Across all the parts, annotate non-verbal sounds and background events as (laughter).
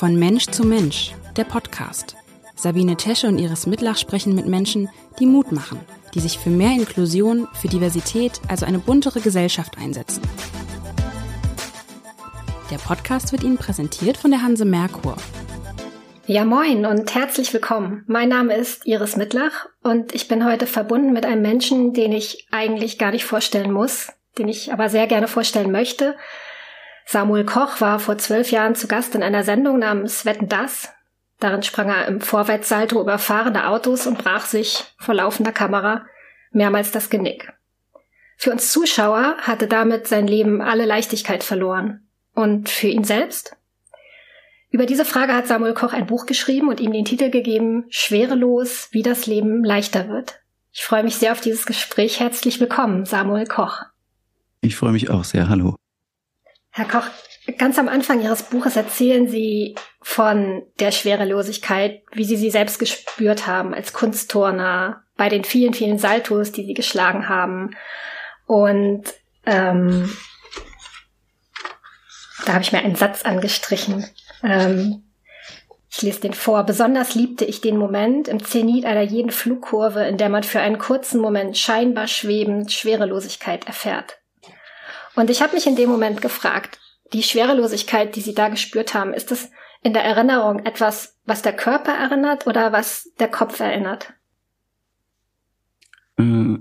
Von Mensch zu Mensch, der Podcast. Sabine Tesche und Iris Mitlach sprechen mit Menschen, die Mut machen, die sich für mehr Inklusion, für Diversität, also eine buntere Gesellschaft einsetzen. Der Podcast wird Ihnen präsentiert von der Hanse Merkur. Ja, moin und herzlich willkommen. Mein Name ist Iris Mittlach und ich bin heute verbunden mit einem Menschen, den ich eigentlich gar nicht vorstellen muss, den ich aber sehr gerne vorstellen möchte. Samuel Koch war vor zwölf Jahren zu Gast in einer Sendung namens Wetten das. Darin sprang er im Vorwärtssalto über fahrende Autos und brach sich vor laufender Kamera mehrmals das Genick. Für uns Zuschauer hatte damit sein Leben alle Leichtigkeit verloren. Und für ihn selbst? Über diese Frage hat Samuel Koch ein Buch geschrieben und ihm den Titel gegeben Schwerelos, wie das Leben leichter wird. Ich freue mich sehr auf dieses Gespräch. Herzlich willkommen, Samuel Koch. Ich freue mich auch sehr. Hallo. Herr Koch, ganz am Anfang Ihres Buches erzählen Sie von der Schwerelosigkeit, wie Sie sie selbst gespürt haben als Kunstturner, bei den vielen, vielen Saltos, die Sie geschlagen haben. Und ähm, da habe ich mir einen Satz angestrichen. Ähm, ich lese den vor. Besonders liebte ich den Moment im Zenit einer jeden Flugkurve, in der man für einen kurzen Moment scheinbar schwebend Schwerelosigkeit erfährt. Und ich habe mich in dem Moment gefragt, die Schwerelosigkeit, die Sie da gespürt haben, ist das in der Erinnerung etwas, was der Körper erinnert oder was der Kopf erinnert? Äh,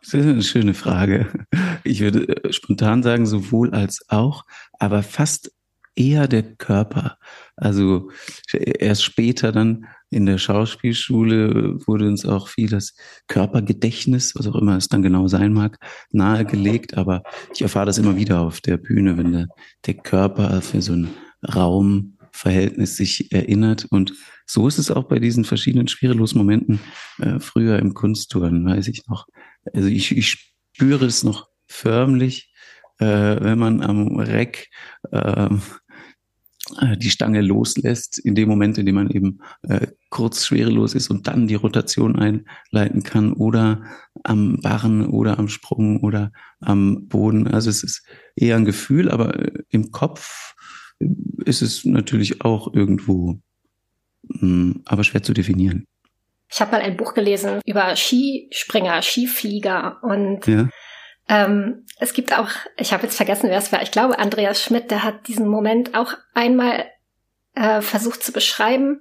das ist eine schöne Frage. Ich würde äh, spontan sagen, sowohl als auch, aber fast eher der Körper. Also erst später dann in der Schauspielschule wurde uns auch viel das Körpergedächtnis, was auch immer es dann genau sein mag, nahegelegt. Aber ich erfahre das immer wieder auf der Bühne, wenn der, der Körper für so ein Raumverhältnis sich erinnert. Und so ist es auch bei diesen verschiedenen Schwerelos-Momenten äh, früher im Kunstturnen, weiß ich noch. Also ich, ich spüre es noch förmlich, äh, wenn man am Reck äh, äh, die Stange loslässt, in dem Moment, in dem man eben äh, kurz schwerelos ist und dann die Rotation einleiten kann oder am Barren oder am Sprung oder am Boden. Also es ist eher ein Gefühl, aber äh, im Kopf ist es natürlich auch irgendwo, mh, hm, aber schwer zu definieren. Ich habe mal ein Buch gelesen über Skispringer, Skiflieger und ja. Ähm, es gibt auch, ich habe jetzt vergessen, wer es war, ich glaube Andreas Schmidt, der hat diesen Moment auch einmal äh, versucht zu beschreiben.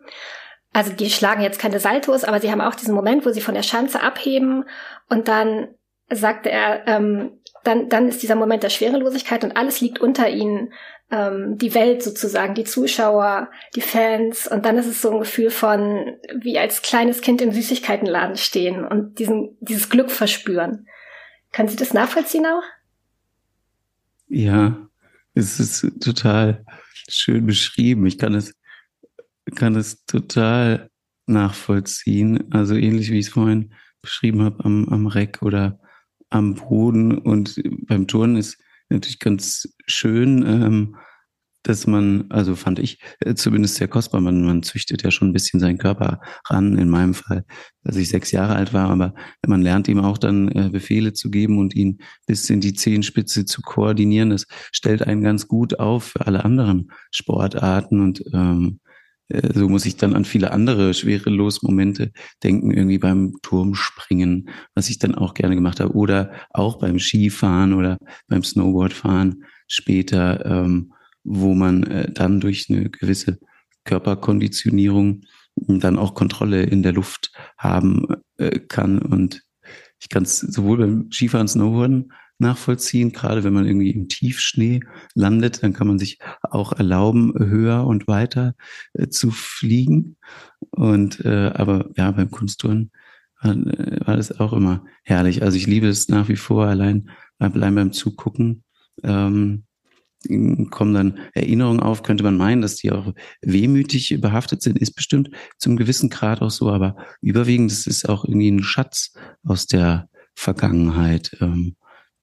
Also die schlagen jetzt keine Saltos, aber sie haben auch diesen Moment, wo sie von der Schanze abheben und dann sagte er, ähm, dann, dann ist dieser Moment der Schwerelosigkeit und alles liegt unter ihnen. Ähm, die Welt sozusagen, die Zuschauer, die Fans und dann ist es so ein Gefühl von wie als kleines Kind im Süßigkeitenladen stehen und diesen, dieses Glück verspüren. Können Sie das nachvollziehen auch? Ja, es ist total schön beschrieben. Ich kann es, kann es total nachvollziehen. Also ähnlich wie ich es vorhin beschrieben habe am, am Reck oder am Boden. Und beim Turnen ist natürlich ganz schön, ähm, dass man, also fand ich äh, zumindest sehr kostbar, man, man züchtet ja schon ein bisschen seinen Körper ran, in meinem Fall, als ich sechs Jahre alt war, aber man lernt ihm auch dann äh, Befehle zu geben und ihn bis in die Zehenspitze zu koordinieren. Das stellt einen ganz gut auf für alle anderen Sportarten und ähm, äh, so muss ich dann an viele andere schwerelos Momente denken, irgendwie beim Turmspringen, was ich dann auch gerne gemacht habe, oder auch beim Skifahren oder beim Snowboardfahren später. Ähm, wo man äh, dann durch eine gewisse Körperkonditionierung dann auch Kontrolle in der Luft haben äh, kann. Und ich kann es sowohl beim Skifahren, Snowboarden nachvollziehen, gerade wenn man irgendwie im Tiefschnee landet, dann kann man sich auch erlauben, höher und weiter äh, zu fliegen. Und äh, aber ja, beim Kunstturnen war, äh, war das auch immer herrlich. Also ich liebe es nach wie vor, allein, allein beim Zugucken. Ähm, kommen dann Erinnerungen auf, könnte man meinen, dass die auch wehmütig behaftet sind, ist bestimmt zum gewissen Grad auch so, aber überwiegend ist es auch irgendwie ein Schatz aus der Vergangenheit, ähm,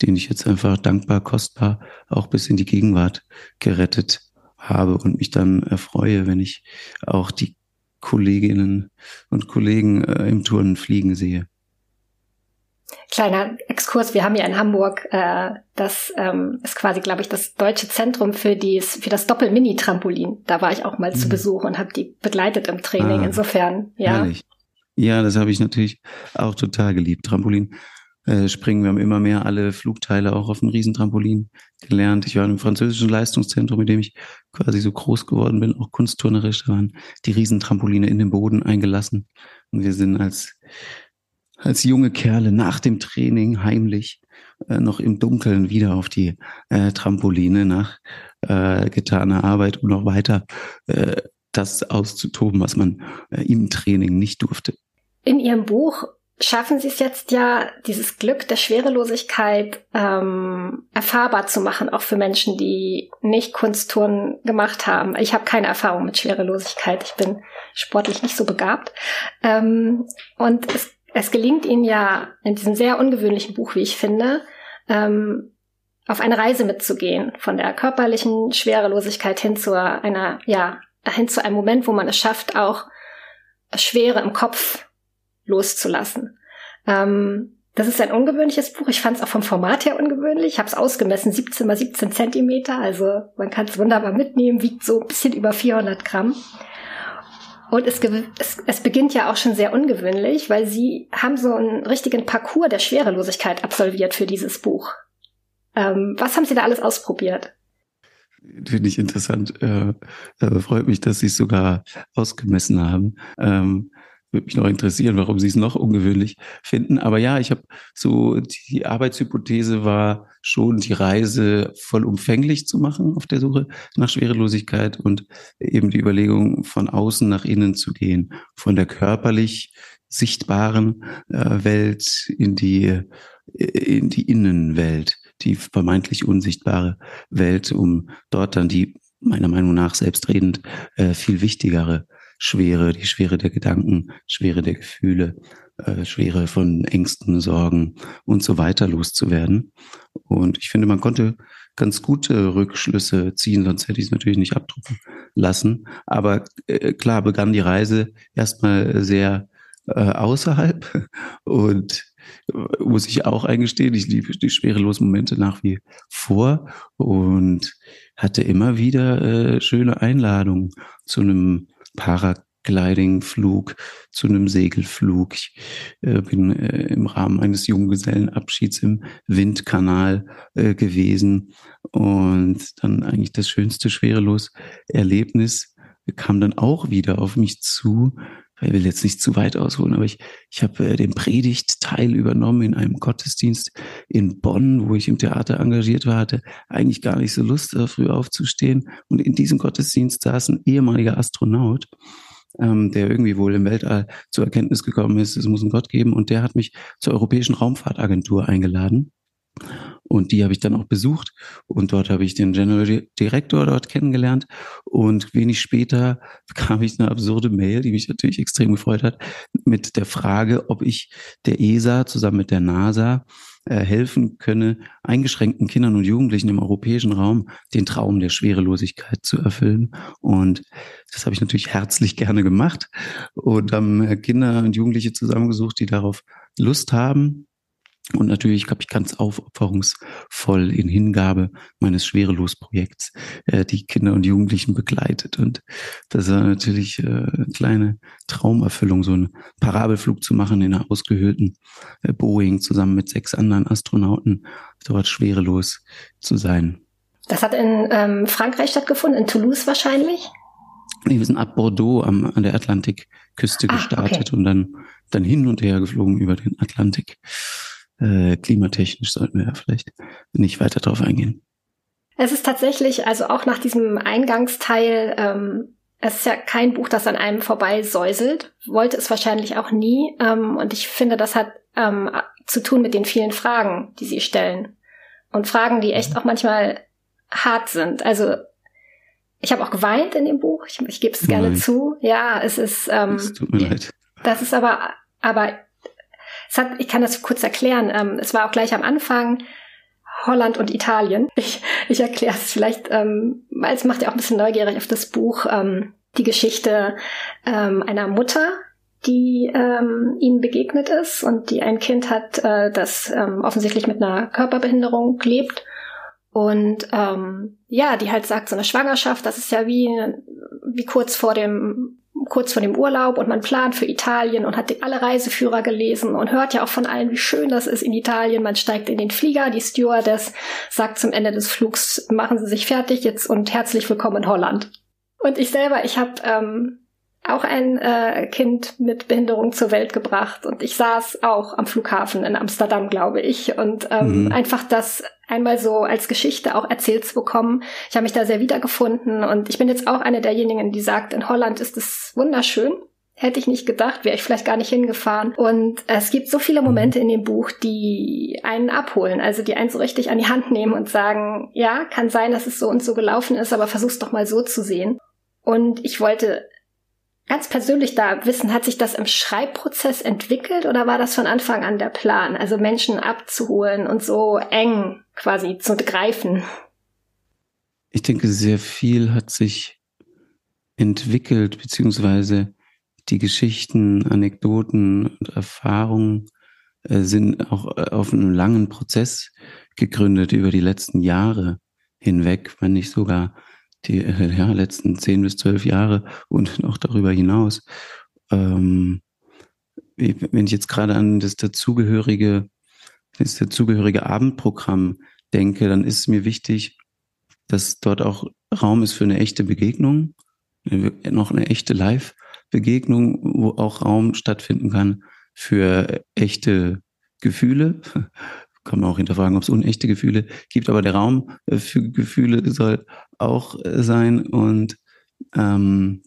den ich jetzt einfach dankbar, kostbar auch bis in die Gegenwart gerettet habe und mich dann erfreue, wenn ich auch die Kolleginnen und Kollegen äh, im Turnen fliegen sehe. Kleiner Exkurs, wir haben ja in Hamburg, äh, das ähm, ist quasi, glaube ich, das deutsche Zentrum für, dies, für das Doppel-Mini-Trampolin. Da war ich auch mal mhm. zu Besuch und habe die begleitet im Training. Ah, Insofern, ja. Herrlich. Ja, das habe ich natürlich auch total geliebt. Trampolin äh, springen. Wir haben immer mehr alle Flugteile auch auf dem Riesentrampolin gelernt. Ich war im französischen Leistungszentrum, mit dem ich quasi so groß geworden bin, auch kunstturnerisch. Da waren die Riesentrampoline in den Boden eingelassen. Und wir sind als, als junge Kerle nach dem Training heimlich äh, noch im Dunkeln wieder auf die äh, Trampoline nach äh, getaner Arbeit, um noch weiter äh, das auszutoben, was man äh, im Training nicht durfte. In Ihrem Buch schaffen sie es jetzt ja, dieses Glück der Schwerelosigkeit ähm, erfahrbar zu machen, auch für Menschen, die nicht Kunsttouren gemacht haben. Ich habe keine Erfahrung mit Schwerelosigkeit. Ich bin sportlich nicht so begabt. Ähm, und es, es gelingt ihnen ja in diesem sehr ungewöhnlichen Buch, wie ich finde, ähm, auf eine Reise mitzugehen, von der körperlichen Schwerelosigkeit hin zu einer, ja, hin zu einem Moment, wo man es schafft, auch Schwere im Kopf loszulassen. Ähm, das ist ein ungewöhnliches Buch. Ich fand es auch vom Format her ungewöhnlich. Ich habe es ausgemessen, 17 mal 17 Zentimeter. Also man kann es wunderbar mitnehmen, wiegt so ein bisschen über 400 Gramm. Und es, es, es beginnt ja auch schon sehr ungewöhnlich, weil sie haben so einen richtigen Parcours der Schwerelosigkeit absolviert für dieses Buch. Ähm, was haben Sie da alles ausprobiert? Finde ich interessant. Äh, äh, freut mich, dass Sie es sogar ausgemessen haben. Ähm, würde mich noch interessieren, warum Sie es noch ungewöhnlich finden. Aber ja, ich habe so, die Arbeitshypothese war schon, die Reise vollumfänglich zu machen auf der Suche nach Schwerelosigkeit und eben die Überlegung, von außen nach innen zu gehen, von der körperlich sichtbaren äh, Welt in die, in die Innenwelt, die vermeintlich unsichtbare Welt, um dort dann die meiner Meinung nach selbstredend äh, viel wichtigere Schwere, die Schwere der Gedanken, Schwere der Gefühle, äh, Schwere von Ängsten, Sorgen und so weiter loszuwerden. Und ich finde, man konnte ganz gute Rückschlüsse ziehen, sonst hätte ich es natürlich nicht abdrucken lassen. Aber äh, klar begann die Reise erstmal sehr äh, außerhalb (laughs) und äh, muss ich auch eingestehen, ich liebe die schwerelosen Momente nach wie vor und hatte immer wieder äh, schöne Einladungen zu einem Paragliding-Flug zu einem Segelflug. Ich äh, bin äh, im Rahmen eines Junggesellenabschieds im Windkanal äh, gewesen und dann eigentlich das schönste schwerelos Erlebnis kam dann auch wieder auf mich zu, ich will jetzt nicht zu weit ausholen, aber ich, ich habe äh, den Predigtteil übernommen in einem Gottesdienst in Bonn, wo ich im Theater engagiert war, hatte eigentlich gar nicht so Lust, äh, früh aufzustehen. Und in diesem Gottesdienst saß ein ehemaliger Astronaut, ähm, der irgendwie wohl im Weltall zur Erkenntnis gekommen ist, es muss einen Gott geben. Und der hat mich zur Europäischen Raumfahrtagentur eingeladen. Und die habe ich dann auch besucht und dort habe ich den General Director dort kennengelernt und wenig später (laughs) bekam ich eine absurde Mail, die mich natürlich extrem gefreut hat, mit der Frage, ob ich der ESA zusammen mit der NASA helfen könne, eingeschränkten Kindern und Jugendlichen im europäischen Raum den Traum der Schwerelosigkeit zu erfüllen. Und das habe ich natürlich herzlich (laughs) gerne gemacht und haben Kinder und Jugendliche zusammengesucht, die darauf Lust haben und natürlich habe ich ganz aufopferungsvoll in Hingabe meines Schwerelos-Projekts äh, die Kinder und Jugendlichen begleitet. Und das war natürlich äh, eine kleine Traumerfüllung, so einen Parabelflug zu machen in einer ausgehöhlten äh, Boeing zusammen mit sechs anderen Astronauten, dort schwerelos zu sein. Das hat in ähm, Frankreich stattgefunden, in Toulouse wahrscheinlich? Nee, wir sind ab Bordeaux am, an der Atlantikküste ah, gestartet okay. und dann, dann hin und her geflogen über den Atlantik äh, klimatechnisch sollten wir ja vielleicht nicht weiter drauf eingehen. Es ist tatsächlich, also auch nach diesem Eingangsteil, ähm, es ist ja kein Buch, das an einem vorbei säuselt, wollte es wahrscheinlich auch nie. Ähm, und ich finde, das hat ähm, zu tun mit den vielen Fragen, die sie stellen. Und Fragen, die echt mhm. auch manchmal hart sind. Also ich habe auch geweint in dem Buch, ich, ich gebe es gerne zu. Ja, es ist. Ähm, das tut mir leid. Das ist aber, aber es hat, ich kann das kurz erklären. Ähm, es war auch gleich am Anfang Holland und Italien. Ich, ich erkläre es vielleicht, ähm, weil es macht ja auch ein bisschen neugierig auf das Buch, ähm, die Geschichte ähm, einer Mutter, die ähm, ihnen begegnet ist und die ein Kind hat, äh, das ähm, offensichtlich mit einer Körperbehinderung lebt. Und ähm, ja, die halt sagt, so eine Schwangerschaft, das ist ja wie, wie kurz vor dem kurz vor dem Urlaub und man plant für Italien und hat alle Reiseführer gelesen und hört ja auch von allen, wie schön das ist in Italien. Man steigt in den Flieger, die Stewardess sagt zum Ende des Flugs, machen Sie sich fertig jetzt und herzlich willkommen in Holland. Und ich selber, ich habe ähm, auch ein äh, Kind mit Behinderung zur Welt gebracht und ich saß auch am Flughafen in Amsterdam, glaube ich. Und ähm, mhm. einfach das einmal so als Geschichte auch erzählt zu bekommen. Ich habe mich da sehr wiedergefunden und ich bin jetzt auch eine derjenigen, die sagt, in Holland ist es wunderschön. Hätte ich nicht gedacht, wäre ich vielleicht gar nicht hingefahren. Und es gibt so viele Momente in dem Buch, die einen abholen, also die einen so richtig an die Hand nehmen und sagen, ja, kann sein, dass es so und so gelaufen ist, aber versuch's doch mal so zu sehen. Und ich wollte ganz persönlich da wissen, hat sich das im Schreibprozess entwickelt oder war das von Anfang an der Plan, also Menschen abzuholen und so eng quasi zu greifen? Ich denke, sehr viel hat sich entwickelt, beziehungsweise die Geschichten, Anekdoten und Erfahrungen äh, sind auch äh, auf einem langen Prozess gegründet über die letzten Jahre hinweg, wenn nicht sogar die äh, ja, letzten zehn bis zwölf Jahre und (laughs) noch darüber hinaus. Ähm, wenn ich jetzt gerade an das dazugehörige, das dazugehörige Abendprogramm denke, dann ist es mir wichtig, dass dort auch Raum ist für eine echte Begegnung, noch eine echte Live-Begegnung, wo auch Raum stattfinden kann für echte Gefühle, kann man auch hinterfragen, ob es unechte Gefühle gibt, aber der Raum äh, für Gefühle soll auch äh, sein und ähm,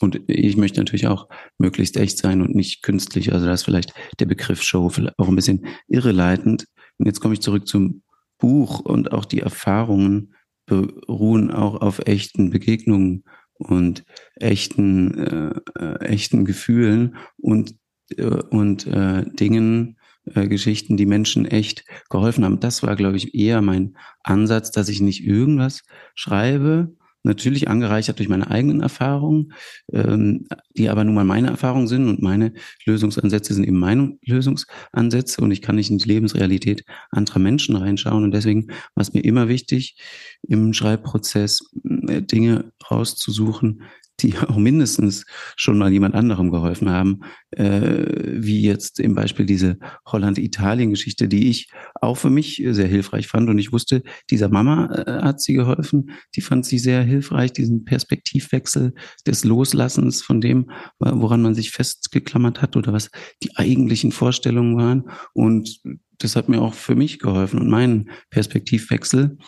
und ich möchte natürlich auch möglichst echt sein und nicht künstlich. Also da ist vielleicht der Begriff Show auch ein bisschen irreleitend. Und jetzt komme ich zurück zum Buch und auch die Erfahrungen beruhen auch auf echten Begegnungen und echten, äh, äh, echten Gefühlen und, äh, und äh, Dingen, äh, Geschichten, die Menschen echt geholfen haben. Das war, glaube ich, eher mein Ansatz, dass ich nicht irgendwas schreibe, natürlich angereichert durch meine eigenen Erfahrungen, ähm, die aber nun mal meine Erfahrungen sind und meine Lösungsansätze sind eben meine Lösungsansätze und ich kann nicht in die Lebensrealität anderer Menschen reinschauen und deswegen war es mir immer wichtig, im Schreibprozess äh, Dinge rauszusuchen, die (laughs) auch mindestens schon mal jemand anderem geholfen haben, äh, wie jetzt im Beispiel diese Holland-Italien-Geschichte, die ich auch für mich sehr hilfreich fand. Und ich wusste, dieser Mama äh, hat sie geholfen, die fand sie sehr hilfreich, diesen Perspektivwechsel des Loslassens von dem, woran man sich festgeklammert hat oder was die eigentlichen Vorstellungen waren. Und das hat mir auch für mich geholfen und meinen Perspektivwechsel.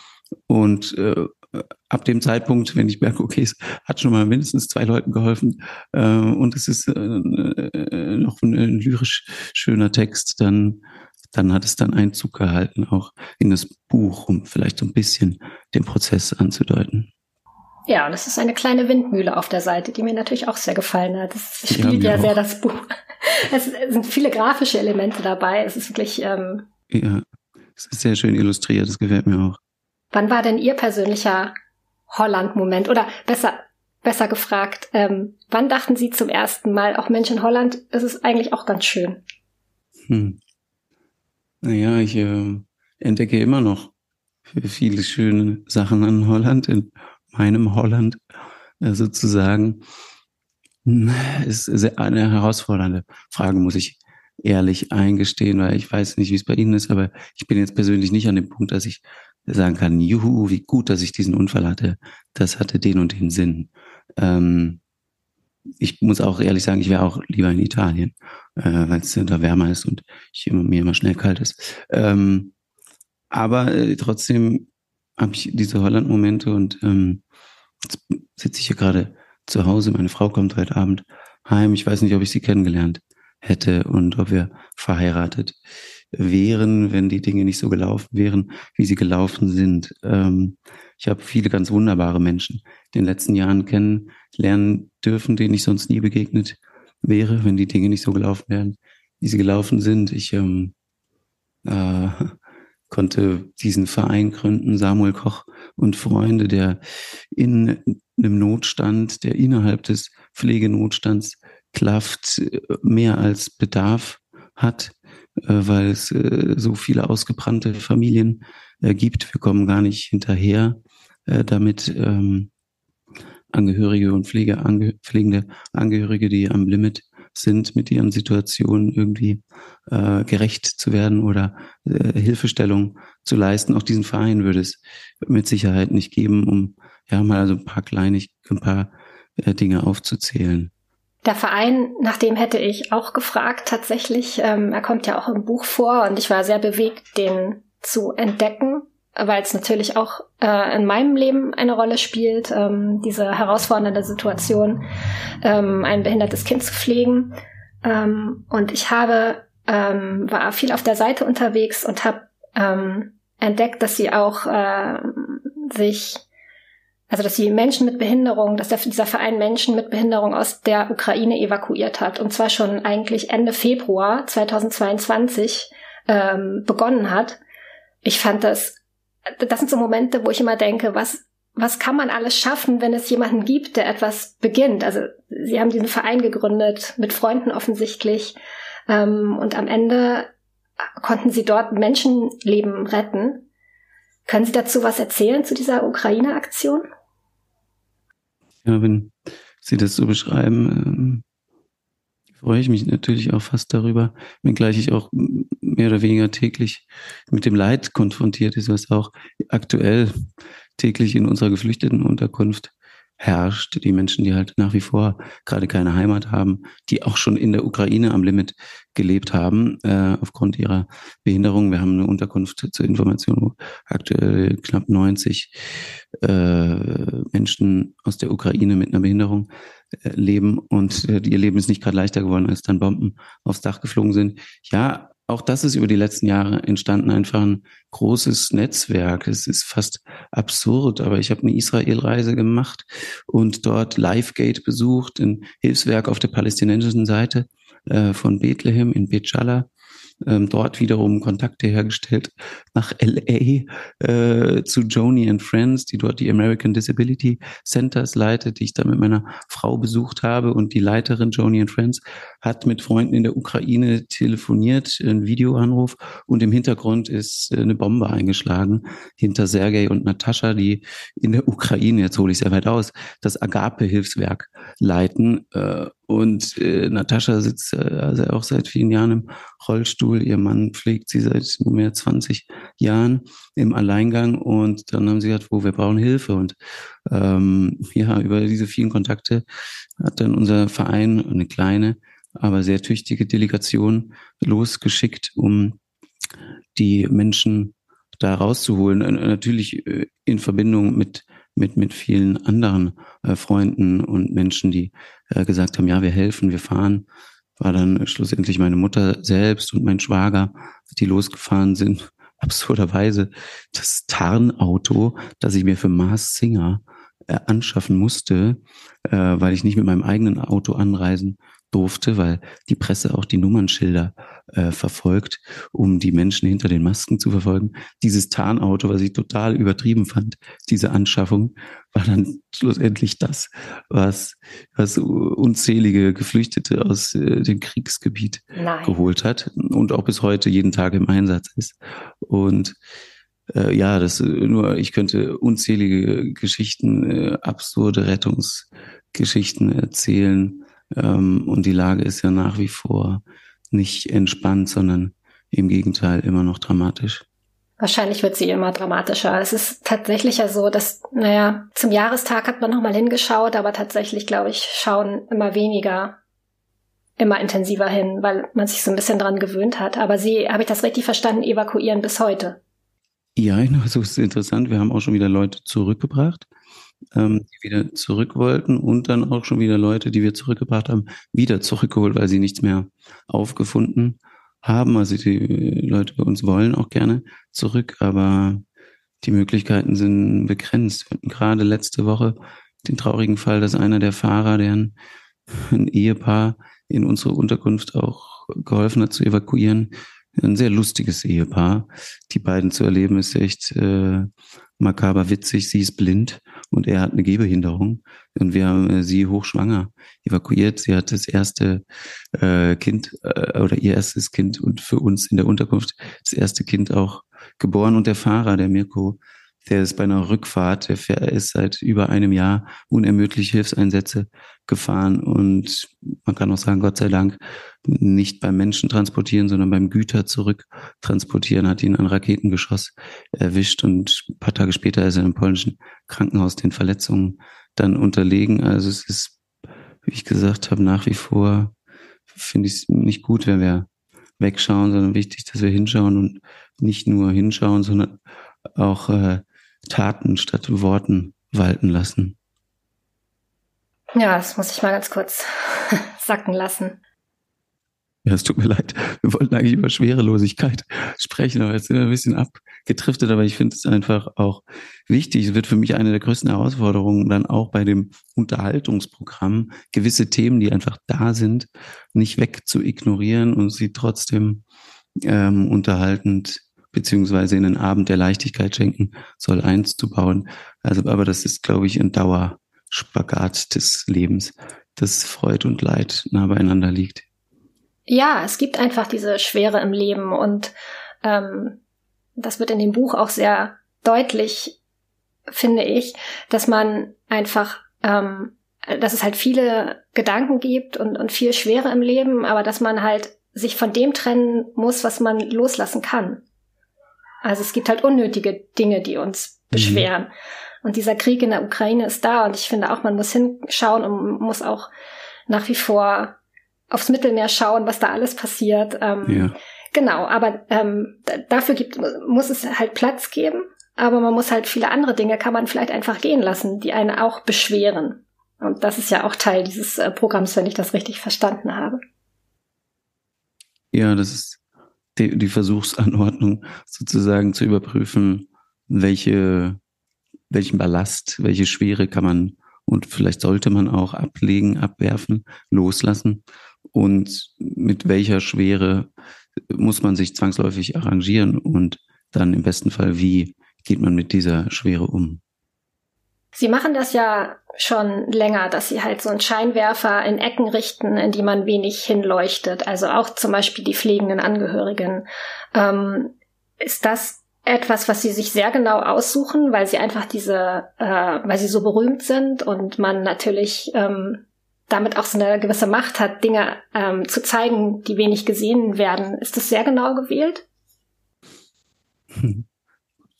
Und äh, ab dem Zeitpunkt, wenn ich merke, okay, es hat schon mal mindestens zwei Leuten geholfen äh, und es ist äh, äh, noch ein, ein, lyrisch schöner Text, dann, dann hat es dann Einzug gehalten, auch in das Buch, um vielleicht so ein bisschen den Prozess anzudeuten. Ja, und es ist eine kleine Windmühle auf der Seite, die mir natürlich auch sehr gefallen hat. Das spielt ja, ja sehr das Buch. (laughs) Es sind viele grafische Elemente dabei. Es ist wirklich. Ähm ja, es ist sehr schön illustriert. Das gefällt mir auch. Wann war denn Ihr persönlicher Holland-Moment? Oder besser, besser gefragt, ähm, wann dachten Sie zum ersten Mal, auch Mensch in Holland, ist eigentlich auch ganz schön? Hm. Naja, ich äh, entdecke immer noch viele schöne Sachen an Holland, in meinem Holland äh, sozusagen. Hm, ist eine herausfordernde Frage, muss ich ehrlich eingestehen, weil ich weiß nicht, wie es bei Ihnen ist, aber ich bin jetzt persönlich nicht an dem Punkt, dass ich sagen kann, juhu, wie gut, dass ich diesen Unfall hatte. Das hatte den und den Sinn. Ähm, ich muss auch ehrlich sagen, ich wäre auch lieber in Italien, äh, weil es da wärmer ist und ich immer, mir immer schnell kalt ist. Ähm, aber äh, trotzdem habe ich diese Holland-Momente und ähm, jetzt sitze ich hier gerade zu Hause. Meine Frau kommt heute Abend heim. Ich weiß nicht, ob ich sie kennengelernt hätte und ob wir verheiratet wären, wenn die Dinge nicht so gelaufen wären, wie sie gelaufen sind. Ähm, ich habe viele ganz wunderbare Menschen in den letzten Jahren kennenlernen dürfen, denen ich sonst nie begegnet wäre, wenn die Dinge nicht so gelaufen wären, wie sie gelaufen sind. Ich ähm, äh, (laughs) konnte diesen Verein gründen, Samuel Koch und Freunde, der in einem Notstand, der innerhalb des Pflegenotstands klafft, mehr als Bedarf hat, äh, weil es äh, so viele ausgebrannte Familien äh, gibt. Wir kommen gar nicht hinterher, äh, damit ähm, Angehörige und Pflege, ange, pflegende Angehörige, die am Limit sind, mit ihren Situationen irgendwie äh, gerecht zu werden oder äh, Hilfestellung zu leisten. Auch diesen Verein würde es mit Sicherheit nicht geben, um ja mal so ein paar kleine, ein paar äh, Dinge aufzuzählen. Der Verein, nach dem hätte ich auch gefragt, tatsächlich. Ähm, er kommt ja auch im Buch vor und ich war sehr bewegt, den zu entdecken weil es natürlich auch äh, in meinem Leben eine Rolle spielt, ähm, diese herausfordernde Situation, ähm, ein behindertes Kind zu pflegen. Ähm, und ich habe ähm, war viel auf der Seite unterwegs und habe ähm, entdeckt, dass sie auch äh, sich also dass sie Menschen mit Behinderung, dass der, dieser Verein Menschen mit Behinderung aus der Ukraine evakuiert hat und zwar schon eigentlich Ende Februar 2022 ähm, begonnen hat. Ich fand das das sind so Momente, wo ich immer denke, was, was kann man alles schaffen, wenn es jemanden gibt, der etwas beginnt? Also Sie haben diesen Verein gegründet, mit Freunden offensichtlich, ähm, und am Ende konnten Sie dort Menschenleben retten. Können Sie dazu was erzählen zu dieser Ukraine-Aktion? Ja, wenn Sie das so beschreiben, ähm, freue ich mich natürlich auch fast darüber, wenngleich ich auch mehr oder weniger täglich mit dem Leid konfrontiert ist, was auch aktuell täglich in unserer Geflüchtetenunterkunft herrscht. Die Menschen, die halt nach wie vor gerade keine Heimat haben, die auch schon in der Ukraine am Limit gelebt haben, äh, aufgrund ihrer Behinderung. Wir haben eine Unterkunft zur Information, wo aktuell knapp 90 äh, Menschen aus der Ukraine mit einer Behinderung äh, leben und äh, ihr Leben ist nicht gerade leichter geworden, als dann Bomben aufs Dach geflogen sind. Ja, auch das ist über die letzten Jahre entstanden, einfach ein großes Netzwerk. Es ist fast absurd, aber ich habe eine Israel-Reise gemacht und dort Livegate besucht, ein Hilfswerk auf der palästinensischen Seite äh, von Bethlehem in Bet ähm, dort wiederum Kontakte hergestellt nach LA äh, zu Joni and Friends, die dort die American Disability Centers leitet, die ich da mit meiner Frau besucht habe. Und die Leiterin Joni and Friends hat mit Freunden in der Ukraine telefoniert, ein Videoanruf und im Hintergrund ist äh, eine Bombe eingeschlagen hinter Sergei und Natascha, die in der Ukraine, jetzt hole ich sehr weit aus, das Agape-Hilfswerk leiten. Äh, und äh, Natascha sitzt äh, also auch seit vielen Jahren im Rollstuhl. Ihr Mann pflegt sie seit nunmehr 20 Jahren im Alleingang. Und dann haben sie gesagt, wo wir brauchen Hilfe. Und ähm, ja, über diese vielen Kontakte hat dann unser Verein eine kleine, aber sehr tüchtige Delegation losgeschickt, um die Menschen da rauszuholen. Natürlich äh, in Verbindung mit mit, mit vielen anderen äh, Freunden und Menschen, die äh, gesagt haben, ja, wir helfen, wir fahren. War dann schlussendlich meine Mutter selbst und mein Schwager, die losgefahren sind. (laughs) Absurderweise das Tarnauto, das ich mir für Mars Singer äh, anschaffen musste, äh, weil ich nicht mit meinem eigenen Auto anreisen durfte, weil die Presse auch die Nummernschilder äh, verfolgt, um die Menschen hinter den Masken zu verfolgen. Dieses Tarnauto, was ich total übertrieben fand, diese Anschaffung, war dann schlussendlich das, was, was unzählige Geflüchtete aus äh, dem Kriegsgebiet Nein. geholt hat und auch bis heute jeden Tag im Einsatz ist. Und äh, ja, das nur, ich könnte unzählige Geschichten, äh, absurde Rettungsgeschichten erzählen und die Lage ist ja nach wie vor nicht entspannt, sondern im Gegenteil immer noch dramatisch. Wahrscheinlich wird sie immer dramatischer. Es ist tatsächlich ja so, dass, naja, zum Jahrestag hat man nochmal hingeschaut, aber tatsächlich, glaube ich, schauen immer weniger, immer intensiver hin, weil man sich so ein bisschen dran gewöhnt hat. Aber sie, habe ich das richtig verstanden, evakuieren bis heute? Ja, also (laughs) es ist interessant. Wir haben auch schon wieder Leute zurückgebracht ähm, die wieder zurück wollten und dann auch schon wieder Leute, die wir zurückgebracht haben, wieder zurückgeholt, weil sie nichts mehr aufgefunden haben. Also die Leute bei uns wollen auch gerne zurück, aber die Möglichkeiten sind begrenzt. Wir hatten gerade letzte Woche den traurigen Fall, dass einer der Fahrer, der ein, ein Ehepaar in unsere Unterkunft auch geholfen hat zu evakuieren, ein sehr lustiges Ehepaar. Die beiden zu erleben ist echt äh, makaber witzig. Sie ist blind und er hat eine Gehbehinderung und wir haben äh, sie hochschwanger evakuiert. Sie hat das erste äh, Kind äh, oder ihr erstes Kind und für uns in der Unterkunft das erste Kind auch geboren und der Fahrer, der Mirko, der ist bei einer Rückfahrt, der ist seit über einem Jahr unermüdlich Hilfseinsätze gefahren und man kann auch sagen, Gott sei Dank, nicht beim Menschen transportieren, sondern beim Güter zurück transportieren, hat ihn ein Raketengeschoss erwischt und ein paar Tage später ist er im polnischen Krankenhaus den Verletzungen dann unterlegen. Also es ist, wie ich gesagt habe, nach wie vor finde ich es nicht gut, wenn wir wegschauen, sondern wichtig, dass wir hinschauen und nicht nur hinschauen, sondern auch äh, Taten statt Worten walten lassen. Ja, das muss ich mal ganz kurz (laughs) sacken lassen. Ja, es tut mir leid. Wir wollten eigentlich über Schwerelosigkeit sprechen, aber jetzt sind wir ein bisschen abgetriftet. Aber ich finde es einfach auch wichtig. Es wird für mich eine der größten Herausforderungen dann auch bei dem Unterhaltungsprogramm, gewisse Themen, die einfach da sind, nicht weg zu ignorieren und sie trotzdem ähm, unterhaltend beziehungsweise in den Abend der Leichtigkeit schenken soll, einzubauen. Also, aber das ist, glaube ich, ein Dauerspagat des Lebens, dass Freud und Leid nah beieinander liegt. Ja, es gibt einfach diese Schwere im Leben und ähm, das wird in dem Buch auch sehr deutlich, finde ich, dass man einfach, ähm, dass es halt viele Gedanken gibt und, und viel Schwere im Leben, aber dass man halt sich von dem trennen muss, was man loslassen kann. Also es gibt halt unnötige Dinge, die uns mhm. beschweren. Mhm. Und dieser Krieg in der Ukraine ist da und ich finde auch, man muss hinschauen und muss auch nach wie vor aufs Mittelmeer schauen, was da alles passiert. Ähm, ja. Genau, aber ähm, dafür gibt, muss es halt Platz geben. Aber man muss halt viele andere Dinge, kann man vielleicht einfach gehen lassen, die einen auch beschweren. Und das ist ja auch Teil dieses äh, Programms, wenn ich das richtig verstanden habe. Ja, das ist die, die Versuchsanordnung sozusagen zu überprüfen, welche, welchen Ballast, welche Schwere kann man und vielleicht sollte man auch ablegen, abwerfen, loslassen und mit welcher Schwere muss man sich zwangsläufig arrangieren und dann im besten Fall, wie geht man mit dieser Schwere um? Sie machen das ja schon länger, dass sie halt so einen Scheinwerfer in Ecken richten, in die man wenig hinleuchtet. Also auch zum Beispiel die pflegenden Angehörigen. Ähm, ist das etwas, was sie sich sehr genau aussuchen, weil sie einfach diese, äh, weil sie so berühmt sind und man natürlich ähm, damit auch so eine gewisse Macht hat, Dinge ähm, zu zeigen, die wenig gesehen werden. Ist das sehr genau gewählt? (laughs)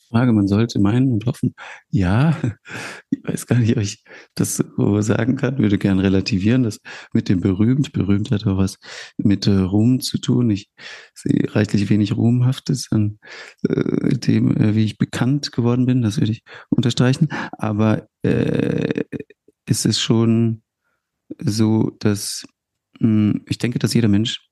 Frage. Man sollte meinen und hoffen, ja, (laughs) ich weiß gar nicht, ob ich das so sagen kann, würde gern relativieren, das mit dem berühmt, berühmt hat auch was mit äh, Ruhm zu tun. Ich sehe reichlich wenig Ruhmhaftes an äh, dem, äh, wie ich bekannt geworden bin, das würde ich unterstreichen. Aber äh, ist es schon so, dass mh, hm, ich denke, dass jeder Mensch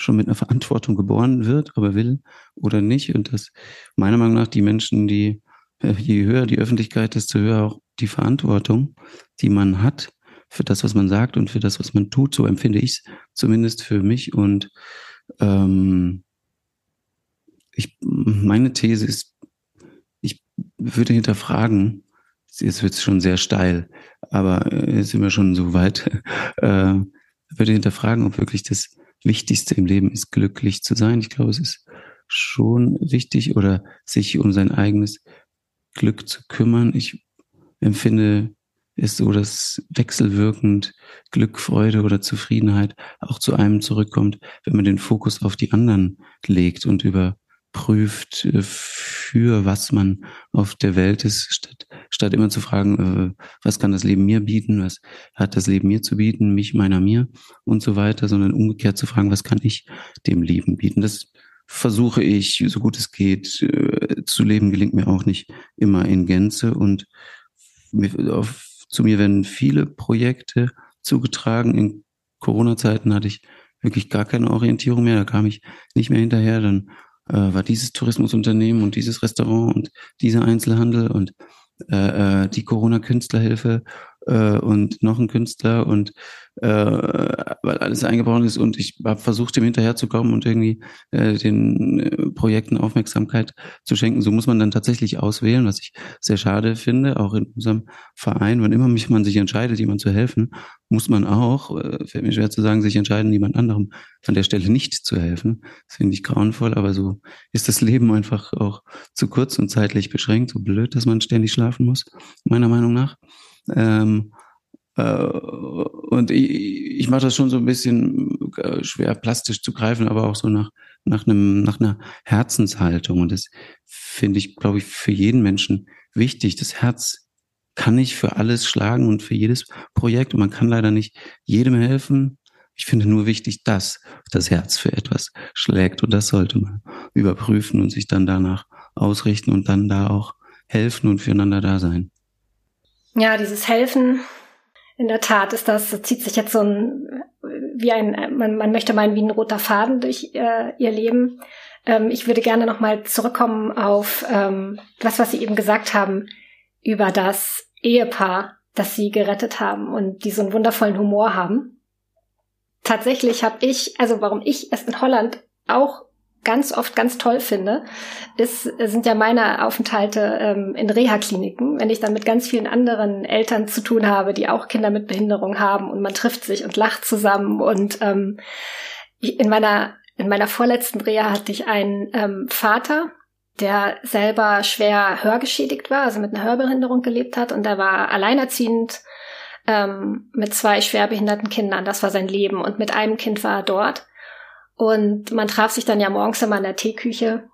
schon mit einer Verantwortung geboren wird, ob er will oder nicht. Und dass meiner Meinung nach die Menschen, die, äh, je höher die Öffentlichkeit, desto höher auch die Verantwortung, die man hat für das, was man sagt und für das, was man tut. So empfinde ich es zumindest für mich. Und ähm, ich, meine These ist, ich würde hinterfragen, jetzt wird es schon sehr steil, aber äh, jetzt sind wir schon so weit, (laughs) äh, würde hinterfragen, ob wirklich das Wichtigste im Leben ist, glücklich zu sein. Ich glaube, es ist schon wichtig oder sich um sein eigenes Glück zu kümmern. Ich empfinde es so, dass wechselwirkend Glück, Freude oder Zufriedenheit auch zu einem zurückkommt, wenn man den Fokus auf die anderen legt und überprüft, äh, für was man auf der Welt ist, statt, statt immer zu fragen, äh, was kann das Leben mir bieten, was hat das Leben mir zu bieten, mich, meiner, mir und so weiter, sondern umgekehrt zu fragen, was kann ich dem Leben bieten. Das versuche ich, so gut es geht, äh, zu leben, gelingt mir auch nicht immer in Gänze und auf, zu mir werden viele Projekte zugetragen. In Corona-Zeiten hatte ich wirklich gar keine Orientierung mehr, da kam ich nicht mehr hinterher, dann äh, war dieses Tourismusunternehmen und dieses Restaurant und dieser Einzelhandel und äh, äh die Corona-Künstlerhilfe äh, und noch ein Künstler und äh, weil alles eingebrochen ist und ich habe versucht, dem hinterherzukommen und irgendwie äh, den äh, Projekten Aufmerksamkeit zu schenken. So muss man dann tatsächlich auswählen, was ich sehr schade finde, auch in unserem Verein. Wann immer mich man sich entscheidet, jemand zu helfen, muss man auch, äh, fällt mir schwer zu sagen, sich entscheiden, jemand anderem an der Stelle nicht zu helfen. Das finde ich grauenvoll, aber so ist das Leben einfach auch zu kurz und zeitlich beschränkt, so blöd, dass man ständig schlafen muss, meiner Meinung nach. Ähm, äh, und ich, ich mache das schon so ein bisschen äh, schwer plastisch zu greifen, aber auch so nach, nach, einem, nach einer Herzenshaltung. Und das finde ich, glaube ich, für jeden Menschen wichtig. Das Herz kann nicht für alles schlagen und für jedes Projekt. Und man kann leider nicht jedem helfen. Ich finde nur wichtig, dass das Herz für etwas schlägt. Und das sollte man überprüfen und sich dann danach ausrichten und dann da auch helfen und füreinander da sein. Ja, dieses Helfen, in der Tat ist das, zieht sich jetzt so ein, wie ein, man, man möchte meinen, wie ein roter Faden durch äh, ihr Leben. Ähm, ich würde gerne nochmal zurückkommen auf ähm, das, was Sie eben gesagt haben über das Ehepaar, das Sie gerettet haben und die so einen wundervollen Humor haben. Tatsächlich habe ich, also warum ich es in Holland auch ganz oft ganz toll finde, ist, sind ja meine Aufenthalte ähm, in Reha-Kliniken, wenn ich dann mit ganz vielen anderen Eltern zu tun habe, die auch Kinder mit Behinderung haben und man trifft sich und lacht zusammen und ähm, in meiner in meiner vorletzten Reha hatte ich einen ähm, Vater, der selber schwer hörgeschädigt war, also mit einer Hörbehinderung gelebt hat und der war alleinerziehend ähm, mit zwei schwerbehinderten Kindern. Das war sein Leben und mit einem Kind war er dort. Und man traf sich dann ja morgens immer in der Teeküche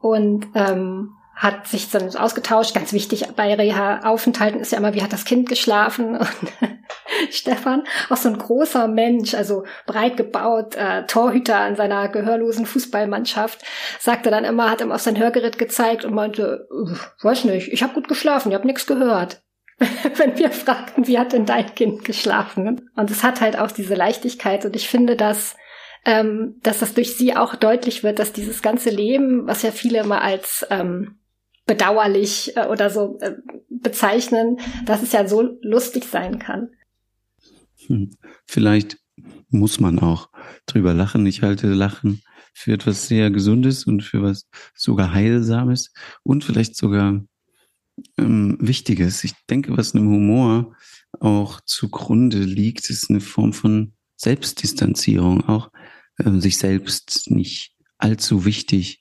und ähm, hat sich dann ausgetauscht. Ganz wichtig bei Reha-Aufenthalten ist ja immer, wie hat das Kind geschlafen? (laughs) Und (laughs) Stefan, auch so ein großer Mensch, also breit gebaut, äh, Torhüter in seiner gehörlosen Fußballmannschaft, sagte dann immer, hat ihm auf sein Hörgerät gezeigt und meinte, weiß nicht, ich habe gut geschlafen, ich habe nichts gehört. (laughs) Wenn wir fragten, wie hat denn dein Kind geschlafen? Und es hat halt auch diese Leichtigkeit und ich finde, dass ähm, dass das durch sie auch deutlich wird, dass dieses ganze Leben, was ja viele immer als ähm, bedauerlich äh, oder so äh, bezeichnen, dass es ja so lustig sein kann. Hm. Vielleicht muss man auch drüber lachen. Ich halte Lachen für etwas sehr Gesundes und für was sogar Heilsames und vielleicht sogar ähm, Wichtiges. Ich denke, was einem Humor auch zugrunde liegt, ist eine Form von Selbstdistanzierung, auch äh, sich selbst nicht allzu wichtig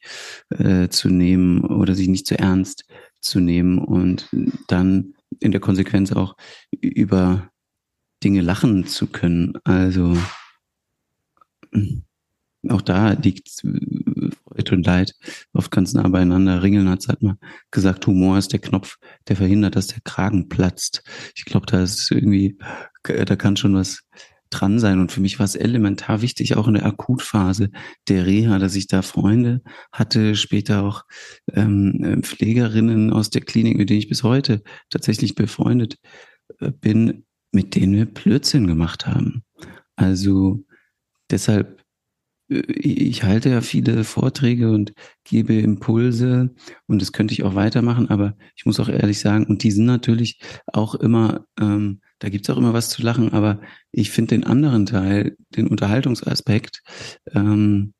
äh, zu nehmen oder sich nicht zu ernst zu nehmen und dann in der Konsequenz auch über Dinge lachen zu können. Also auch da liegt Freude und Leid oft ganz nah beieinander. Ringelnatz hat mal gesagt, Humor ist der Knopf, der verhindert, dass der Kragen platzt. Ich glaube, da ist irgendwie, da kann schon was dran sein. Und für mich war es elementar wichtig, auch in der Akutphase der Reha, dass ich da Freunde hatte, später auch ähm, äh, Pflegerinnen aus der Klinik, mit denen ich bis heute tatsächlich befreundet äh, bin, mit denen wir Blödsinn gemacht haben. Also deshalb, ich halte ja viele Vorträge und gebe Impulse und das könnte ich auch weitermachen, aber ich muss auch ehrlich sagen, und die sind natürlich auch immer ähm, da gibt's auch immer was zu lachen, aber ich finde den anderen Teil, den Unterhaltungsaspekt, ähm,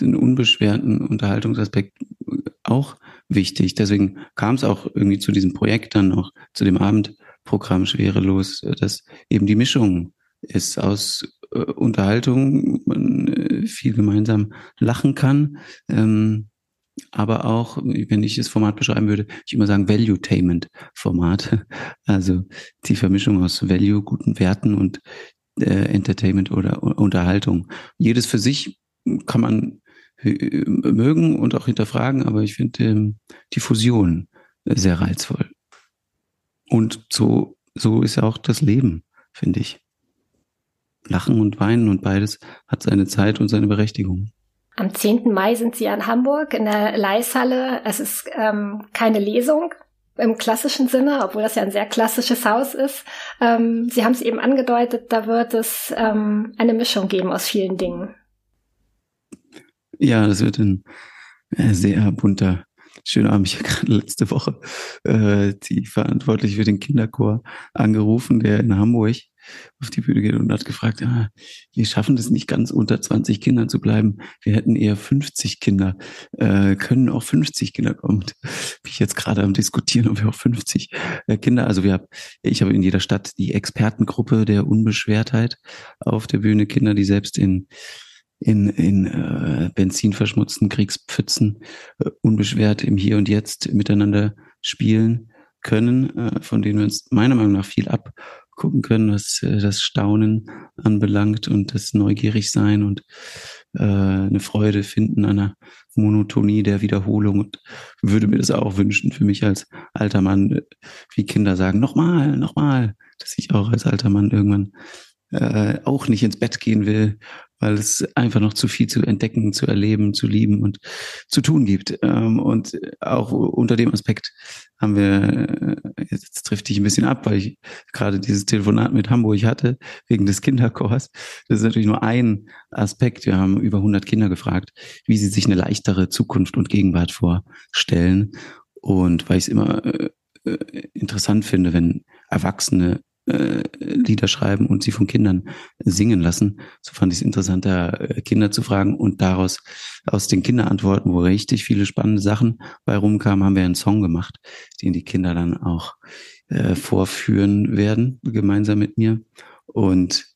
den unbeschwerten Unterhaltungsaspekt auch wichtig. Deswegen kam es auch irgendwie zu diesem Projekt dann noch, zu dem Abendprogramm Schwerelos, dass eben die Mischung ist aus äh, Unterhaltung, man äh, viel gemeinsam lachen kann, ähm, aber auch, wenn ich das Format beschreiben würde, ich immer sagen Value-Tainment-Format. (laughs) Also die Vermischung aus Value, guten Werten und äh, Entertainment oder Unterhaltung. Jedes für sich kann man äh, mögen und auch hinterfragen, aber ich finde ähm, die Fusion sehr reizvoll. Und so, so ist auch das Leben, finde ich. Lachen und weinen und beides hat seine Zeit und seine Berechtigung. Am 10. Mai sind Sie in Hamburg in der Leishalle. Es ist ähm, keine Lesung im klassischen Sinne, obwohl das ja ein sehr klassisches Haus ist. Ähm, Sie haben es eben angedeutet, da wird es ähm, eine Mischung geben aus vielen Dingen. Ja, das wird ein äh, sehr bunter schönen Abend. Ich habe gerade letzte Woche äh, die verantwortlich für den Kinderchor angerufen, der in Hamburg auf die Bühne geht und hat gefragt, ah, wir schaffen es nicht ganz unter 20 Kindern zu bleiben. Wir hätten eher 50 Kinder. Äh, können auch 50 Kinder kommen? Bin ich jetzt gerade am diskutieren, ob wir auch 50 äh, Kinder, also wir haben, ich habe in jeder Stadt die Expertengruppe der Unbeschwertheit auf der Bühne, Kinder, die selbst in in, in äh, benzinverschmutzten Kriegspfützen äh, unbeschwert im Hier und Jetzt miteinander spielen können, äh, von denen wir uns meiner Meinung nach viel ab gucken können, was äh, das Staunen anbelangt und das Neugierigsein und äh, eine Freude finden an einer Monotonie der Wiederholung. Und würde mir das auch wünschen für mich als alter Mann, wie Kinder sagen, nochmal, nochmal, dass ich auch als alter Mann irgendwann äh, auch nicht ins Bett gehen will, weil es einfach noch zu viel zu entdecken, zu erleben, zu lieben und zu tun gibt. Ähm, und auch unter dem Aspekt haben wir, äh, jetzt trifft dich ein bisschen ab, weil ich gerade dieses Telefonat mit Hamburg hatte, wegen des Kinderchors. Das ist natürlich nur ein Aspekt. Wir haben über 100 Kinder gefragt, wie sie sich eine leichtere Zukunft und Gegenwart vorstellen. Und weil ich es immer äh, äh interessant finde, wenn Erwachsene äh, Lieder schreiben und sie von Kindern singen lassen. So fand ich es interessant, da äh, Kinder zu fragen und daraus aus den Kinderantworten, wo richtig viele spannende Sachen bei rumkamen, haben wir einen Song gemacht, den die Kinder dann auch äh, vorführen werden, gemeinsam mit mir. Und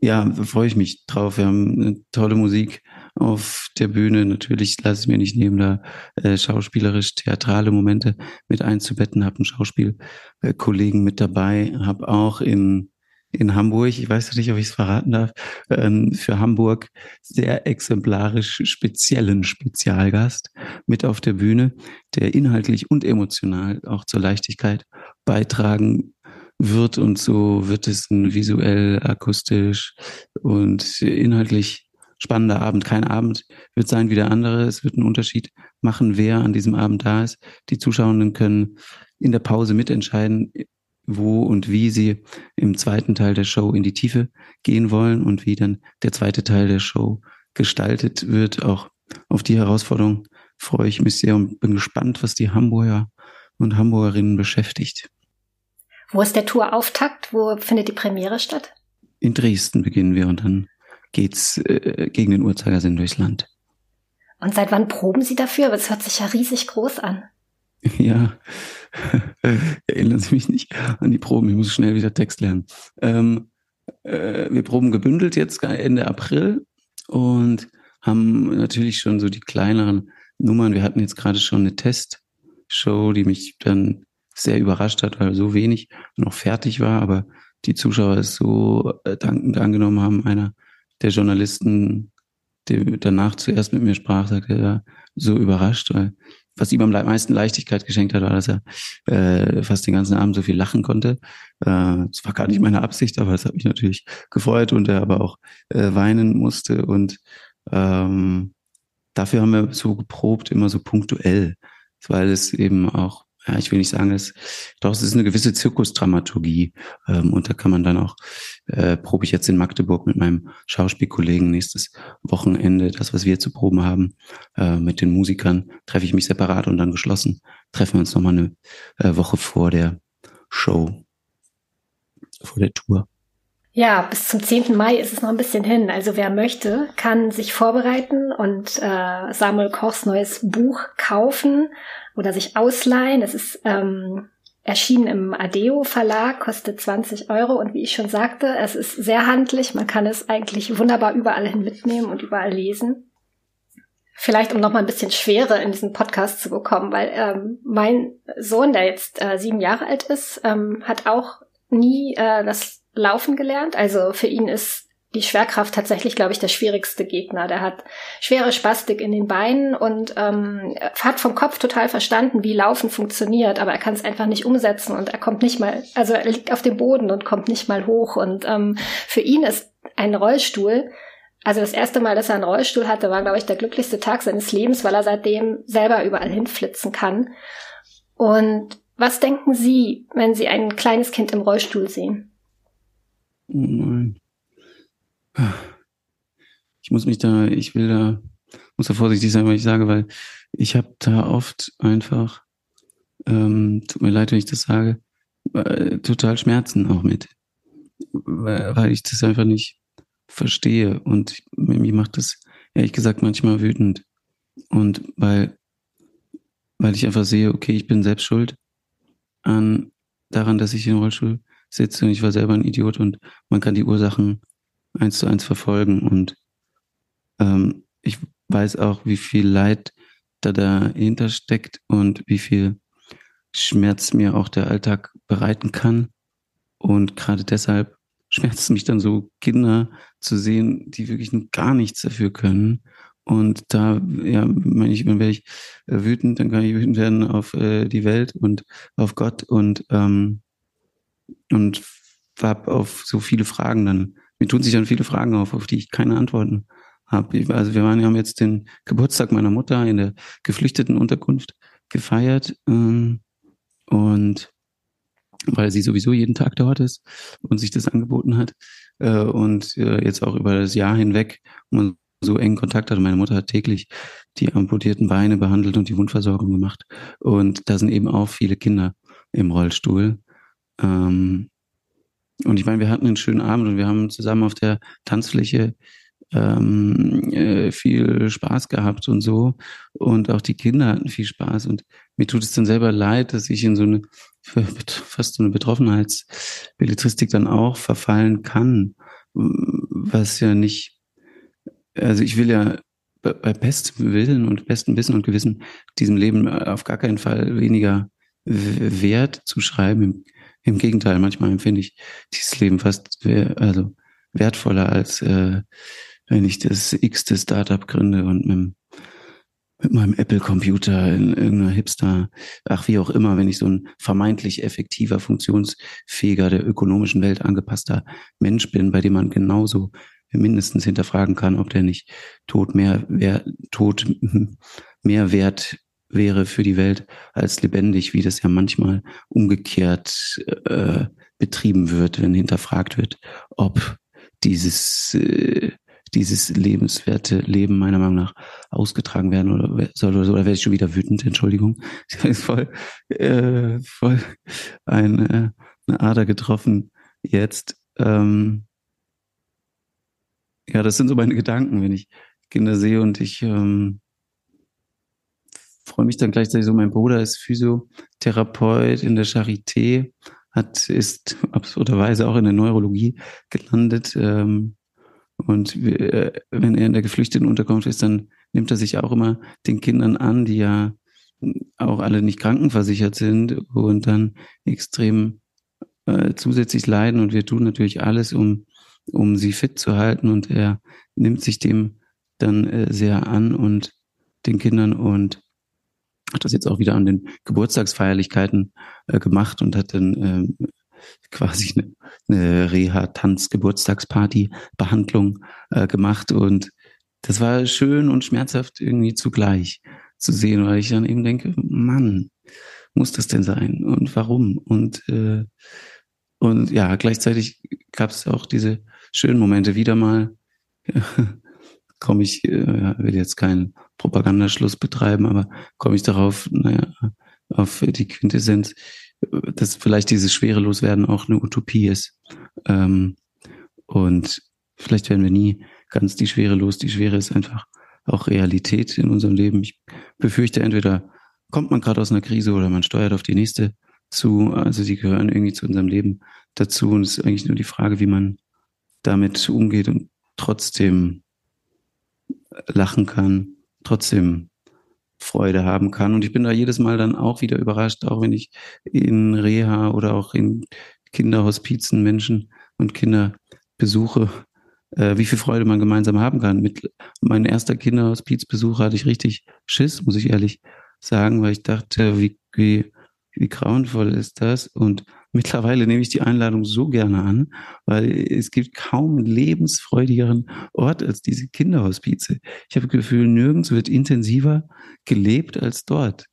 ja, freue ich mich drauf. Wir haben eine tolle Musik auf der Bühne. Natürlich lasse ich mir nicht nehmen, da äh, schauspielerisch theatrale Momente mit einzubetten. Habe einen Schauspielkollegen mit dabei, habe auch in in Hamburg, ich weiß nicht, ob ich es verraten darf, ähm, für Hamburg sehr exemplarisch speziellen Spezialgast mit auf der Bühne, der inhaltlich und emotional auch zur Leichtigkeit beitragen wird und so wird es ein visuell, akustisch und inhaltlich spannender Abend. Kein Abend wird sein wie der andere. Es wird einen Unterschied machen, wer an diesem Abend da ist. Die Zuschauenden können in der Pause mitentscheiden, wo und wie sie im zweiten Teil der Show in die Tiefe gehen wollen und wie dann der zweite Teil der Show gestaltet wird. Auch auf die Herausforderung freue ich mich sehr und bin gespannt, was die Hamburger und Hamburgerinnen beschäftigt. Wo ist der Tourauftakt? Wo findet die Premiere statt? In Dresden beginnen wir und dann geht's äh, gegen den Uhrzeigersinn durchs Land. Und seit wann proben Sie dafür? Aber es hört sich ja riesig groß an. (laughs) Ja, (laughs) erinnern Sie mich nicht an die Proben. Ich muss schnell wieder Text lernen. Ähm, äh, wir proben gebündelt jetzt Ende April und haben natürlich schon so die kleineren Nummern. Wir hatten jetzt gerade schon eine Testshow, die mich dann sehr überrascht hat, weil so wenig noch fertig war, aber die Zuschauer es so äh, dankend angenommen haben. Einer der Journalisten, der danach zuerst mit mir sprach, sagte, er war so überrascht, weil was ihm am meisten Leichtigkeit geschenkt hat, war, dass er äh, fast den ganzen Abend so viel lachen konnte. Äh, das war gar nicht meine Absicht, aber es hat mich natürlich gefreut und er aber auch äh, weinen musste. Und ähm, dafür haben wir so geprobt, immer so punktuell, weil es eben auch ja, ich will nicht sagen, es, doch, es ist eine gewisse Zirkusdramaturgie. Ähm, und da kann man dann auch, äh, probe ich jetzt in Magdeburg mit meinem Schauspielkollegen nächstes Wochenende, das, was wir zu proben haben, äh, mit den Musikern, treffe ich mich separat und dann geschlossen. Treffen wir uns nochmal eine äh, Woche vor der Show, vor der Tour. Ja, bis zum 10. Mai ist es noch ein bisschen hin. Also wer möchte, kann sich vorbereiten und äh, Samuel Kochs neues Buch kaufen oder sich ausleihen. Es ist ähm, erschienen im Adeo Verlag, kostet 20 Euro und wie ich schon sagte, es ist sehr handlich. Man kann es eigentlich wunderbar überall hin mitnehmen und überall lesen. Vielleicht um noch mal ein bisschen Schwere in diesen Podcast zu bekommen, weil ähm, mein Sohn, der jetzt äh, sieben Jahre alt ist, ähm, hat auch nie äh, das Laufen gelernt. Also für ihn ist die Schwerkraft tatsächlich, glaube ich, der schwierigste Gegner. Der hat schwere Spastik in den Beinen und ähm, hat vom Kopf total verstanden, wie Laufen funktioniert, aber er kann es einfach nicht umsetzen und er kommt nicht mal, also er liegt auf dem Boden und kommt nicht mal hoch. Und ähm, für ihn ist ein Rollstuhl, also das erste Mal, dass er einen Rollstuhl hatte, war, glaube ich, der glücklichste Tag seines Lebens, weil er seitdem selber überall hinflitzen kann. Und was denken Sie, wenn Sie ein kleines Kind im Rollstuhl sehen? Nein. Ich muss mich da, ich will da, muss da vorsichtig sein, was ich sage, weil ich habe da oft einfach, ähm, tut mir leid, wenn ich das sage, äh, total Schmerzen auch mit, weil ich das einfach nicht verstehe und mich macht das ehrlich gesagt manchmal wütend. Und weil weil ich einfach sehe, okay, ich bin selbst schuld an daran, dass ich im Rollstuhl sitze und ich war selber ein Idiot und man kann die Ursachen eins zu eins verfolgen und ähm, ich weiß auch, wie viel Leid da dahinter steckt und wie viel Schmerz mir auch der Alltag bereiten kann. Und gerade deshalb (laughs) schmerzt es mich dann so, Kinder zu sehen, die wirklich gar nichts dafür können. Und da, ja, meine ich, wenn ich äh, wütend, dann kann ich wütend werden auf äh, die Welt und auf Gott und ähm, und habe auf so viele Fragen dann. Mir tun sich dann viele Fragen auf, auf die ich keine Antworten habe. Also wir waren, haben jetzt den Geburtstag meiner Mutter in der geflüchteten Unterkunft gefeiert ähm, und weil sie sowieso jeden Tag dort ist und sich das angeboten hat äh, und äh, jetzt auch über das Jahr hinweg man so engen Kontakt hat. Meine Mutter hat täglich die amputierten Beine behandelt und die Wundversorgung gemacht und da sind eben auch viele Kinder im Rollstuhl. Ähm, und ich meine, wir hatten einen schönen Abend und wir haben zusammen auf der Tanzfläche ähm, äh, viel Spaß gehabt und so. Und auch die Kinder hatten viel Spaß. Und mir tut es dann selber leid, dass ich in so eine fast so eine Betroffenheitsbelletristik dann auch verfallen kann, was ja nicht, also ich will ja bei bestem Willen und bestem Wissen und Gewissen diesem Leben auf gar keinen Fall weniger Wert zu schreiben. Im, Gegenteil, manchmal empfinde ich dieses Leben fast also wertvoller als äh, wenn ich das x-te Startup gründe und mit, mit meinem Apple-Computer in irgendeiner Hipster, ach wie auch immer, wenn ich so ein vermeintlich effektiver, funktionsfähiger, der ökonomischen Welt angepasster Mensch bin, bei dem man genauso mindestens hinterfragen kann, ob der nicht Tod mehr, wer, Tod (laughs) mehr wert wäre für die Welt als lebendig, wie das ja manchmal umgekehrt äh, betrieben wird, wenn hinterfragt wird, ob dieses äh, dieses lebenswerte Leben meiner Meinung nach ausgetragen werden oder soll oder so, oder werde ich schon wieder wütend, Entschuldigung. (laughs) Ich habe voll, äh, voll eine, eine Ader getroffen jetzt. Ähm, ja, das sind so meine Gedanken, wenn ich Kinder sehe und ich ähm, freue mich dann gleichzeitig so, mein Bruder ist Physiotherapeut in der Charité, hat, ist absurderweise auch in der Neurologie gelandet, ähm, und äh, wenn er in der geflüchteten Unterkunft ist, dann nimmt er sich auch immer den Kindern an, die ja auch alle nicht krankenversichert sind und dann extrem äh, zusätzlich leiden. Und wir tun natürlich alles, um, um sie fit zu halten. Und er nimmt sich dem dann äh, sehr an und den Kindern und hat das jetzt auch wieder an den Geburtstagsfeierlichkeiten äh, gemacht und hat dann äh, quasi eine, eine Reha-Tanz-Geburtstagsparty-Behandlung äh, gemacht und das war schön und schmerzhaft irgendwie zugleich zu sehen, weil ich dann eben denke, Mann, muss das denn sein und warum? Und äh, und ja, gleichzeitig gab es auch diese schönen Momente wieder mal. (laughs) komme ich, äh, will jetzt keinen Propagandaschluss betreiben, aber komme ich darauf, naja, auf die Quintessenz dass vielleicht dieses Schwereloswerden auch eine Utopie ist. Ähm, und vielleicht werden wir nie ganz die Schwere los. Die Schwere ist einfach auch Realität in unserem Leben. Ich befürchte, entweder kommt man gerade aus einer Krise oder man steuert auf die nächste zu. Also die gehören irgendwie zu unserem Leben dazu. Und es ist eigentlich nur die Frage, wie man damit umgeht und trotzdem lachen kann, trotzdem Freude haben kann. Und ich bin da jedes Mal dann auch wieder überrascht, auch wenn ich in Reha oder auch in Kinderhospizen Menschen und Kinder besuche, äh, wie viel Freude man gemeinsam haben kann. Mit meinem erster Kinderhospizbesuch hatte ich richtig Schiss, muss ich ehrlich sagen, weil ich dachte, wie, wie, wie grauenvoll ist das? Und Mittlerweile nehme ich die Einladung so gerne an, weil es gibt kaum einen lebensfreudigeren Ort als diese Kinderhospize. Ich habe das Gefühl, nirgends wird intensiver gelebt als dort.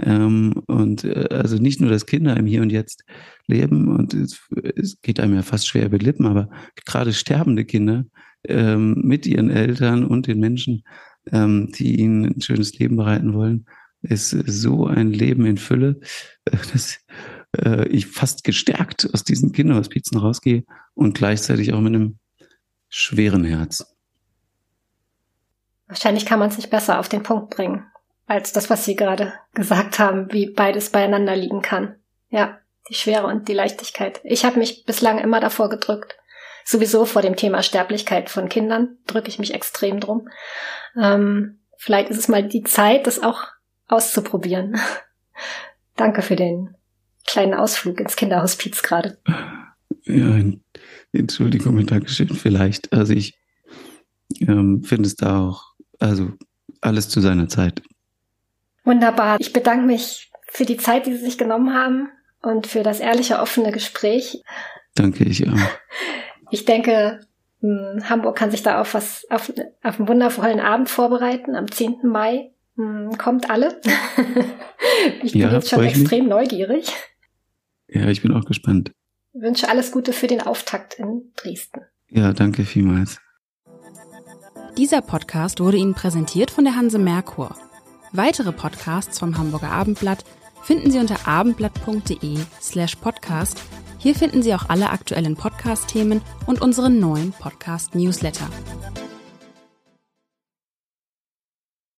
Ähm, und äh, also nicht nur, dass Kinder im Hier und Jetzt leben und es, es geht einem ja fast schwer über die Lippen, aber gerade sterbende Kinder ähm, mit ihren Eltern und den Menschen ähm, die ihnen ein schönes Leben bereiten wollen, ist so ein Leben in Fülle, (laughs) dass äh, ich fast gestärkt aus diesen Kinderhospizen rausgehe und gleichzeitig auch mit einem schweren Herz. Wahrscheinlich kann man es nicht besser auf den Punkt bringen, als das, was Sie gerade gesagt haben, wie beides beieinander liegen kann. Ja, die Schwere und die Leichtigkeit. Ich habe mich bislang immer davor gedrückt. Sowieso vor dem Thema Sterblichkeit von Kindern drücke ich mich extrem drum. Ähm, vielleicht ist es mal die Zeit, das auch auszuprobieren. (laughs) Danke für den kleinen Ausflug ins Kinderhospiz gerade. Ja, Entschuldigung Dankeschön. Vielleicht. Also ich ähm, finde es da auch, also alles zu seiner Zeit. Wunderbar. Ich bedanke mich für die Zeit, die Sie sich genommen haben und für das ehrliche, offene Gespräch. Danke, ich auch. (laughs) Ich denke, hm, Hamburg kann sich da auf was, auf, auf einen wundervollen Abend vorbereiten am 10. Mai. Hm, kommt alle. (laughs) ich bin ja, jetzt schon extrem mich. neugierig. Ja, ich bin auch gespannt. Ich wünsche alles Gute für den Auftakt in Dresden. Ja, danke vielmals. Dieser Podcast wurde Ihnen präsentiert von der Hanse Merkur. Weitere Podcasts vom Hamburger Abendblatt finden Sie unter abendblatt.de slash podcast. Hier finden Sie auch alle aktuellen Podcast-Themen und unseren neuen Podcast-Newsletter.